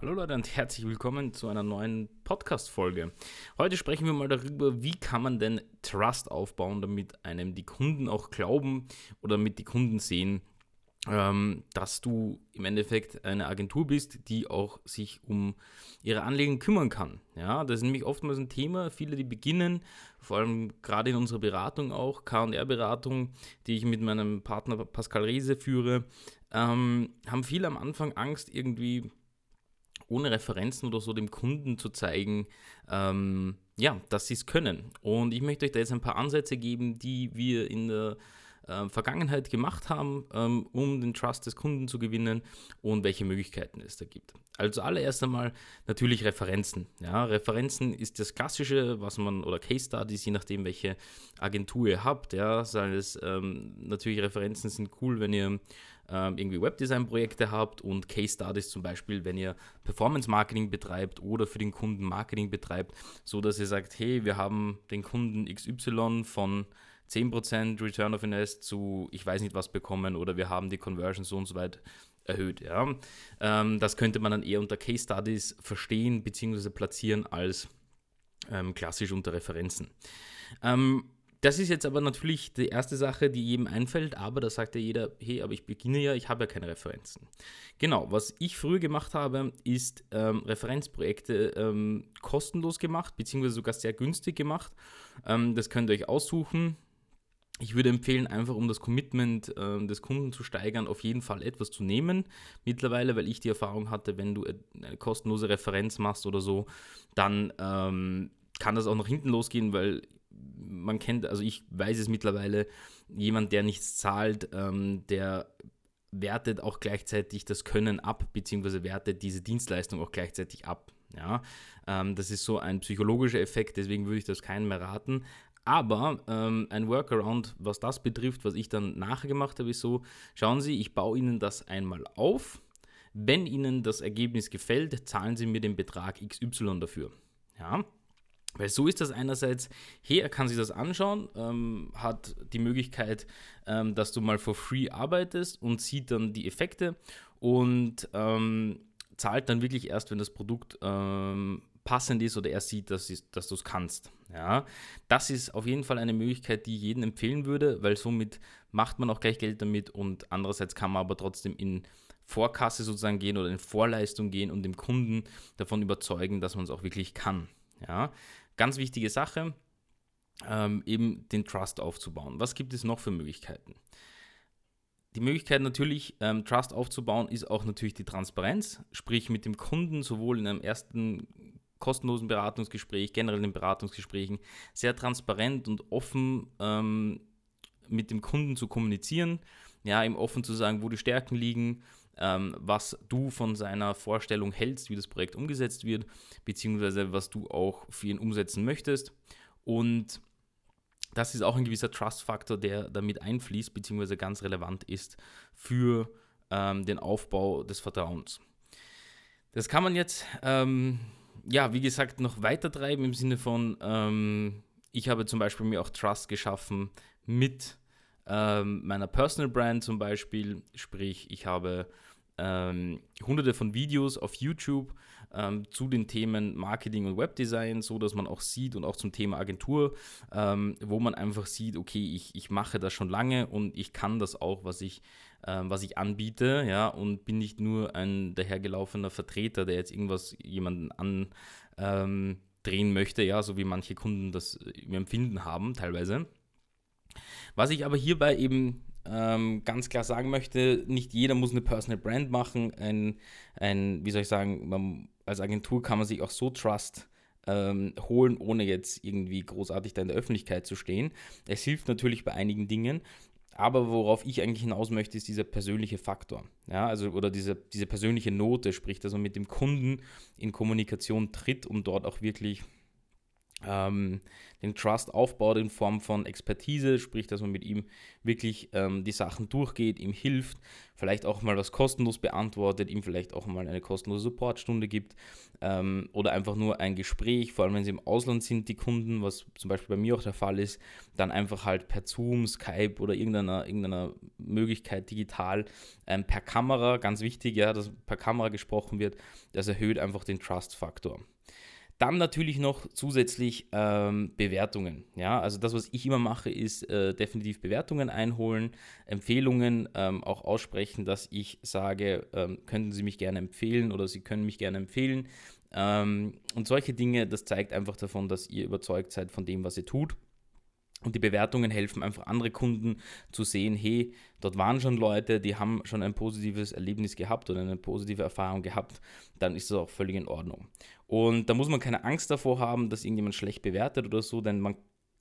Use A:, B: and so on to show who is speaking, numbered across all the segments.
A: Hallo Leute und herzlich willkommen zu einer neuen Podcast-Folge. Heute sprechen wir mal darüber, wie kann man denn Trust aufbauen, damit einem die Kunden auch glauben oder damit die Kunden sehen, ähm, dass du im Endeffekt eine Agentur bist, die auch sich um ihre Anliegen kümmern kann. Ja, das ist nämlich oftmals ein Thema. Viele, die beginnen, vor allem gerade in unserer Beratung auch, KR-Beratung, die ich mit meinem Partner Pascal Riese führe, ähm, haben viele am Anfang Angst, irgendwie ohne Referenzen oder so dem Kunden zu zeigen, ähm, ja, dass sie es können. Und ich möchte euch da jetzt ein paar Ansätze geben, die wir in der äh, Vergangenheit gemacht haben, ähm, um den Trust des Kunden zu gewinnen und welche Möglichkeiten es da gibt. Also allererst einmal natürlich Referenzen. Ja, Referenzen ist das Klassische, was man, oder Case Studies, je nachdem, welche Agentur ihr habt. Ja, sei es, ähm, natürlich Referenzen sind cool, wenn ihr ähm, irgendwie Webdesign-Projekte habt und Case Studies zum Beispiel, wenn ihr Performance-Marketing betreibt oder für den Kunden Marketing betreibt, so dass ihr sagt, hey, wir haben den Kunden XY von 10% Return of Invest zu ich weiß nicht was bekommen oder wir haben die Conversion so und so weit erhöht. Ja. Ähm, das könnte man dann eher unter Case Studies verstehen bzw. platzieren als ähm, klassisch unter Referenzen. Ähm, das ist jetzt aber natürlich die erste Sache, die jedem einfällt, aber da sagt ja jeder, hey, aber ich beginne ja, ich habe ja keine Referenzen. Genau, was ich früher gemacht habe, ist ähm, Referenzprojekte ähm, kostenlos gemacht, beziehungsweise sogar sehr günstig gemacht. Ähm, das könnt ihr euch aussuchen. Ich würde empfehlen, einfach um das Commitment äh, des Kunden zu steigern, auf jeden Fall etwas zu nehmen. Mittlerweile, weil ich die Erfahrung hatte, wenn du eine kostenlose Referenz machst oder so, dann ähm, kann das auch nach hinten losgehen, weil man kennt, also ich weiß es mittlerweile, jemand, der nichts zahlt, ähm, der wertet auch gleichzeitig das Können ab, beziehungsweise wertet diese Dienstleistung auch gleichzeitig ab. Ja, ähm, das ist so ein psychologischer Effekt, deswegen würde ich das keinem mehr raten. Aber ähm, ein Workaround, was das betrifft, was ich dann nachher gemacht habe, ist so, schauen Sie, ich baue Ihnen das einmal auf. Wenn Ihnen das Ergebnis gefällt, zahlen Sie mir den Betrag XY dafür. Ja, weil so ist das einerseits, hey, er kann sich das anschauen, ähm, hat die Möglichkeit, ähm, dass du mal for free arbeitest und sieht dann die Effekte und ähm, zahlt dann wirklich erst, wenn das Produkt ähm, passend ist oder er sieht, dass, dass du es kannst. Ja, das ist auf jeden Fall eine Möglichkeit, die ich jedem empfehlen würde, weil somit macht man auch gleich Geld damit und andererseits kann man aber trotzdem in Vorkasse sozusagen gehen oder in Vorleistung gehen und dem Kunden davon überzeugen, dass man es auch wirklich kann. Ja, ganz wichtige Sache, ähm, eben den Trust aufzubauen. Was gibt es noch für Möglichkeiten? Die Möglichkeit natürlich, ähm, Trust aufzubauen, ist auch natürlich die Transparenz, sprich mit dem Kunden sowohl in einem ersten kostenlosen Beratungsgespräch, generell in Beratungsgesprächen, sehr transparent und offen ähm, mit dem Kunden zu kommunizieren, ja, ihm offen zu sagen, wo die Stärken liegen, ähm, was du von seiner Vorstellung hältst, wie das Projekt umgesetzt wird, beziehungsweise was du auch für ihn umsetzen möchtest. Und das ist auch ein gewisser Trust-Faktor, der damit einfließt, beziehungsweise ganz relevant ist für ähm, den Aufbau des Vertrauens. Das kann man jetzt, ähm, ja, wie gesagt, noch weiter treiben im Sinne von, ähm, ich habe zum Beispiel mir auch Trust geschaffen mit ähm, meiner Personal Brand zum Beispiel, sprich, ich habe ähm, hunderte von Videos auf YouTube ähm, zu den Themen Marketing und Webdesign, so dass man auch sieht und auch zum Thema Agentur, ähm, wo man einfach sieht, okay, ich, ich mache das schon lange und ich kann das auch, was ich, ähm, was ich anbiete, ja, und bin nicht nur ein dahergelaufener Vertreter, der jetzt irgendwas jemanden andrehen ähm, möchte, ja, so wie manche Kunden das im Empfinden haben teilweise. Was ich aber hierbei eben ähm, ganz klar sagen möchte, nicht jeder muss eine Personal Brand machen. Ein, ein wie soll ich sagen, man, als Agentur kann man sich auch so Trust ähm, holen, ohne jetzt irgendwie großartig da in der Öffentlichkeit zu stehen. Es hilft natürlich bei einigen Dingen, aber worauf ich eigentlich hinaus möchte, ist dieser persönliche Faktor. Ja, also, oder diese, diese persönliche Note, sprich, dass man mit dem Kunden in Kommunikation tritt, um dort auch wirklich ähm, den Trust aufbaut in Form von Expertise, sprich, dass man mit ihm wirklich ähm, die Sachen durchgeht, ihm hilft, vielleicht auch mal was kostenlos beantwortet, ihm vielleicht auch mal eine kostenlose Supportstunde gibt ähm, oder einfach nur ein Gespräch, vor allem wenn sie im Ausland sind, die Kunden, was zum Beispiel bei mir auch der Fall ist, dann einfach halt per Zoom, Skype oder irgendeiner, irgendeiner Möglichkeit digital ähm, per Kamera, ganz wichtig, ja, dass per Kamera gesprochen wird, das erhöht einfach den Trust-Faktor. Dann natürlich noch zusätzlich ähm, Bewertungen. Ja, also das, was ich immer mache, ist äh, definitiv Bewertungen einholen, Empfehlungen ähm, auch aussprechen, dass ich sage, ähm, könnten Sie mich gerne empfehlen oder Sie können mich gerne empfehlen. Ähm, und solche Dinge, das zeigt einfach davon, dass ihr überzeugt seid von dem, was ihr tut. Und die Bewertungen helfen einfach andere Kunden zu sehen, hey, dort waren schon Leute, die haben schon ein positives Erlebnis gehabt oder eine positive Erfahrung gehabt, dann ist das auch völlig in Ordnung. Und da muss man keine Angst davor haben, dass irgendjemand schlecht bewertet oder so, denn man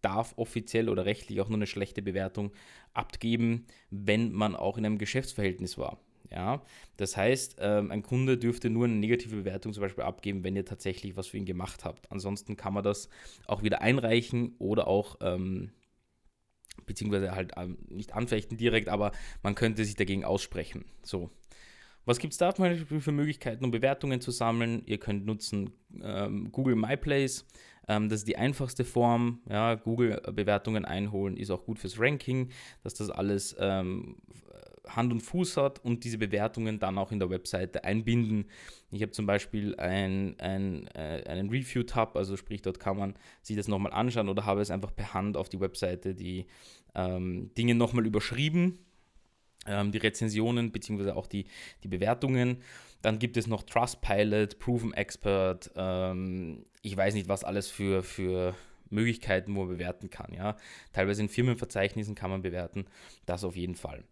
A: darf offiziell oder rechtlich auch nur eine schlechte Bewertung abgeben, wenn man auch in einem Geschäftsverhältnis war. Ja, das heißt, ähm, ein Kunde dürfte nur eine negative Bewertung zum Beispiel abgeben, wenn ihr tatsächlich was für ihn gemacht habt. Ansonsten kann man das auch wieder einreichen oder auch, ähm, beziehungsweise halt ähm, nicht anfechten direkt, aber man könnte sich dagegen aussprechen. So. Was gibt es da für Möglichkeiten, um Bewertungen zu sammeln? Ihr könnt nutzen ähm, Google My Place. Ähm, das ist die einfachste Form. Ja, Google Bewertungen einholen ist auch gut fürs Ranking, dass das alles ähm, Hand und Fuß hat und diese Bewertungen dann auch in der Webseite einbinden. Ich habe zum Beispiel ein, ein, äh, einen Review-Tab, also sprich, dort kann man sich das nochmal anschauen oder habe es einfach per Hand auf die Webseite die ähm, Dinge nochmal überschrieben, ähm, die Rezensionen bzw. auch die, die Bewertungen. Dann gibt es noch Trustpilot, Proven Expert, ähm, ich weiß nicht, was alles für, für Möglichkeiten, wo man bewerten kann. Ja? Teilweise in Firmenverzeichnissen kann man bewerten, das auf jeden Fall.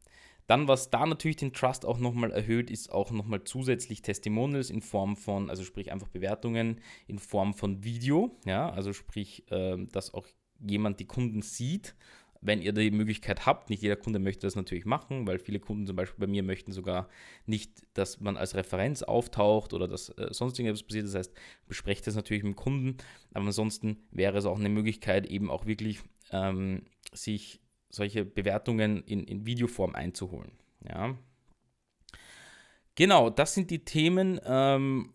A: Dann, was da natürlich den Trust auch nochmal erhöht, ist auch nochmal zusätzlich Testimonials in Form von, also sprich einfach Bewertungen in Form von Video, ja, also sprich, äh, dass auch jemand die Kunden sieht, wenn ihr die Möglichkeit habt. Nicht jeder Kunde möchte das natürlich machen, weil viele Kunden zum Beispiel bei mir möchten sogar nicht, dass man als Referenz auftaucht oder dass äh, sonst irgendwas passiert. Das heißt, besprecht das natürlich mit dem Kunden, aber ansonsten wäre es auch eine Möglichkeit, eben auch wirklich ähm, sich solche Bewertungen in, in Videoform einzuholen. Ja. Genau, das sind die Themen, ähm,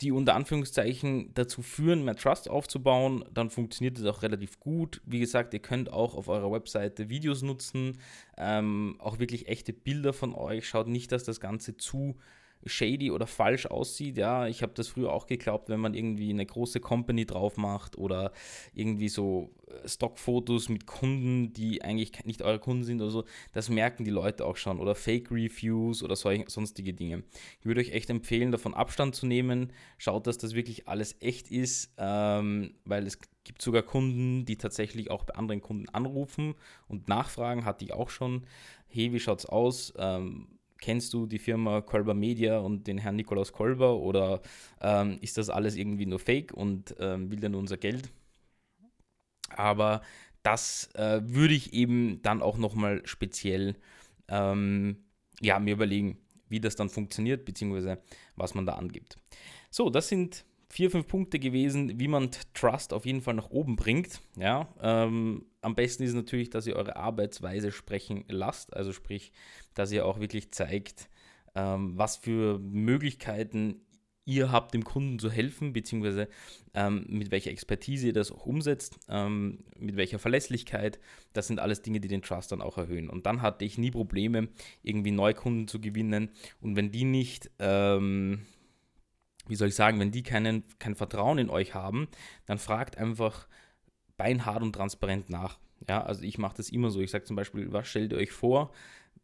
A: die unter Anführungszeichen dazu führen, mehr Trust aufzubauen. Dann funktioniert es auch relativ gut. Wie gesagt, ihr könnt auch auf eurer Webseite Videos nutzen, ähm, auch wirklich echte Bilder von euch. Schaut nicht, dass das Ganze zu shady oder falsch aussieht. Ja, ich habe das früher auch geglaubt, wenn man irgendwie eine große Company drauf macht oder irgendwie so äh, Stockfotos mit Kunden, die eigentlich nicht eure Kunden sind oder so, das merken die Leute auch schon. Oder Fake Reviews oder solche, sonstige Dinge. Ich würde euch echt empfehlen, davon Abstand zu nehmen. Schaut, dass das wirklich alles echt ist, ähm, weil es gibt sogar Kunden, die tatsächlich auch bei anderen Kunden anrufen und nachfragen, hatte ich auch schon. Hey, wie schaut's aus? Ähm, kennst du die Firma Kolber Media und den Herrn Nikolaus Kolber oder ähm, ist das alles irgendwie nur Fake und ähm, will nur unser Geld? Aber das äh, würde ich eben dann auch nochmal speziell ähm, ja, mir überlegen, wie das dann funktioniert, beziehungsweise was man da angibt. So, das sind vier, fünf Punkte gewesen, wie man Trust auf jeden Fall nach oben bringt. Ja, ähm, am besten ist natürlich, dass ihr eure Arbeitsweise sprechen lasst, also sprich, dass ihr auch wirklich zeigt, ähm, was für Möglichkeiten ihr habt, dem Kunden zu helfen, beziehungsweise ähm, mit welcher Expertise ihr das auch umsetzt, ähm, mit welcher Verlässlichkeit. Das sind alles Dinge, die den Trust dann auch erhöhen. Und dann hatte ich nie Probleme, irgendwie Neukunden zu gewinnen. Und wenn die nicht ähm, wie soll ich sagen, wenn die keinen, kein Vertrauen in euch haben, dann fragt einfach beinhart und transparent nach. Ja, also ich mache das immer so. Ich sage zum Beispiel, was stellt ihr euch vor?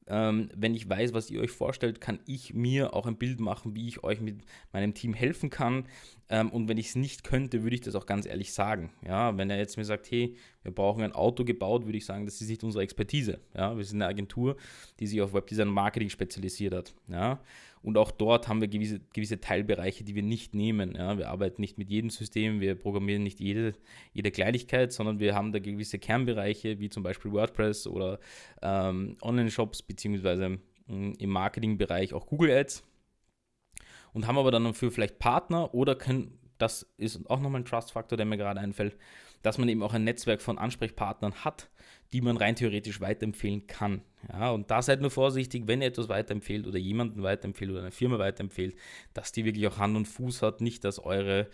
A: Ähm, wenn ich weiß, was ihr euch vorstellt, kann ich mir auch ein Bild machen, wie ich euch mit meinem Team helfen kann. Ähm, und wenn ich es nicht könnte, würde ich das auch ganz ehrlich sagen. Ja, wenn er jetzt mir sagt, hey, wir brauchen ein Auto gebaut, würde ich sagen, das ist nicht unsere Expertise. Ja, wir sind eine Agentur, die sich auf Webdesign und Marketing spezialisiert hat. Ja, und auch dort haben wir gewisse, gewisse Teilbereiche, die wir nicht nehmen. Ja. Wir arbeiten nicht mit jedem System, wir programmieren nicht jede, jede Kleinigkeit, sondern wir haben da gewisse Kernbereiche, wie zum Beispiel WordPress oder ähm, Online-Shops, beziehungsweise mm, im Marketingbereich auch Google Ads. Und haben aber dann dafür vielleicht Partner oder können das ist auch nochmal ein Trust-Faktor, der mir gerade einfällt, dass man eben auch ein Netzwerk von Ansprechpartnern hat, die man rein theoretisch weiterempfehlen kann. Ja, und da seid nur vorsichtig, wenn ihr etwas weiterempfehlt oder jemanden weiterempfehlt oder eine Firma weiterempfehlt, dass die wirklich auch Hand und Fuß hat, nicht dass eure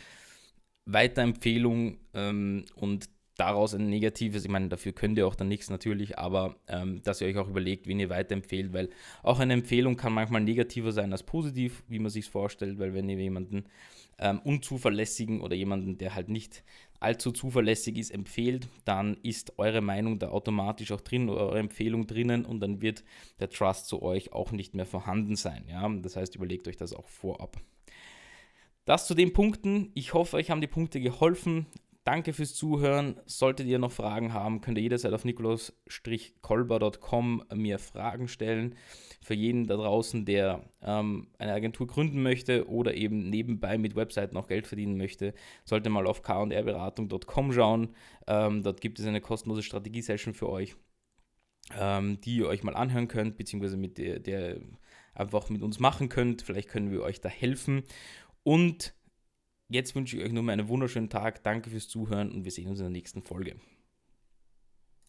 A: Weiterempfehlung ähm, und daraus ein negatives, ich meine, dafür könnt ihr auch dann nichts natürlich, aber ähm, dass ihr euch auch überlegt, wen ihr weiterempfehlt, weil auch eine Empfehlung kann manchmal negativer sein als positiv, wie man sich vorstellt, weil wenn ihr jemanden ähm, unzuverlässigen oder jemanden, der halt nicht allzu zuverlässig ist, empfehlt, dann ist eure Meinung da automatisch auch drin, eure Empfehlung drinnen und dann wird der Trust zu euch auch nicht mehr vorhanden sein. Ja? Das heißt, überlegt euch das auch vorab. Das zu den Punkten. Ich hoffe, euch haben die Punkte geholfen. Danke fürs Zuhören. Solltet ihr noch Fragen haben, könnt ihr jederzeit auf nikolaus-kolber.com mir Fragen stellen. Für jeden da draußen, der ähm, eine Agentur gründen möchte oder eben nebenbei mit Webseiten noch Geld verdienen möchte, sollte mal auf krberatung.com schauen. Ähm, dort gibt es eine kostenlose Strategie-Session für euch, ähm, die ihr euch mal anhören könnt, beziehungsweise mit der, der einfach mit uns machen könnt. Vielleicht können wir euch da helfen. Und Jetzt wünsche ich euch nur einen wunderschönen Tag. Danke fürs Zuhören und wir sehen uns in der nächsten Folge.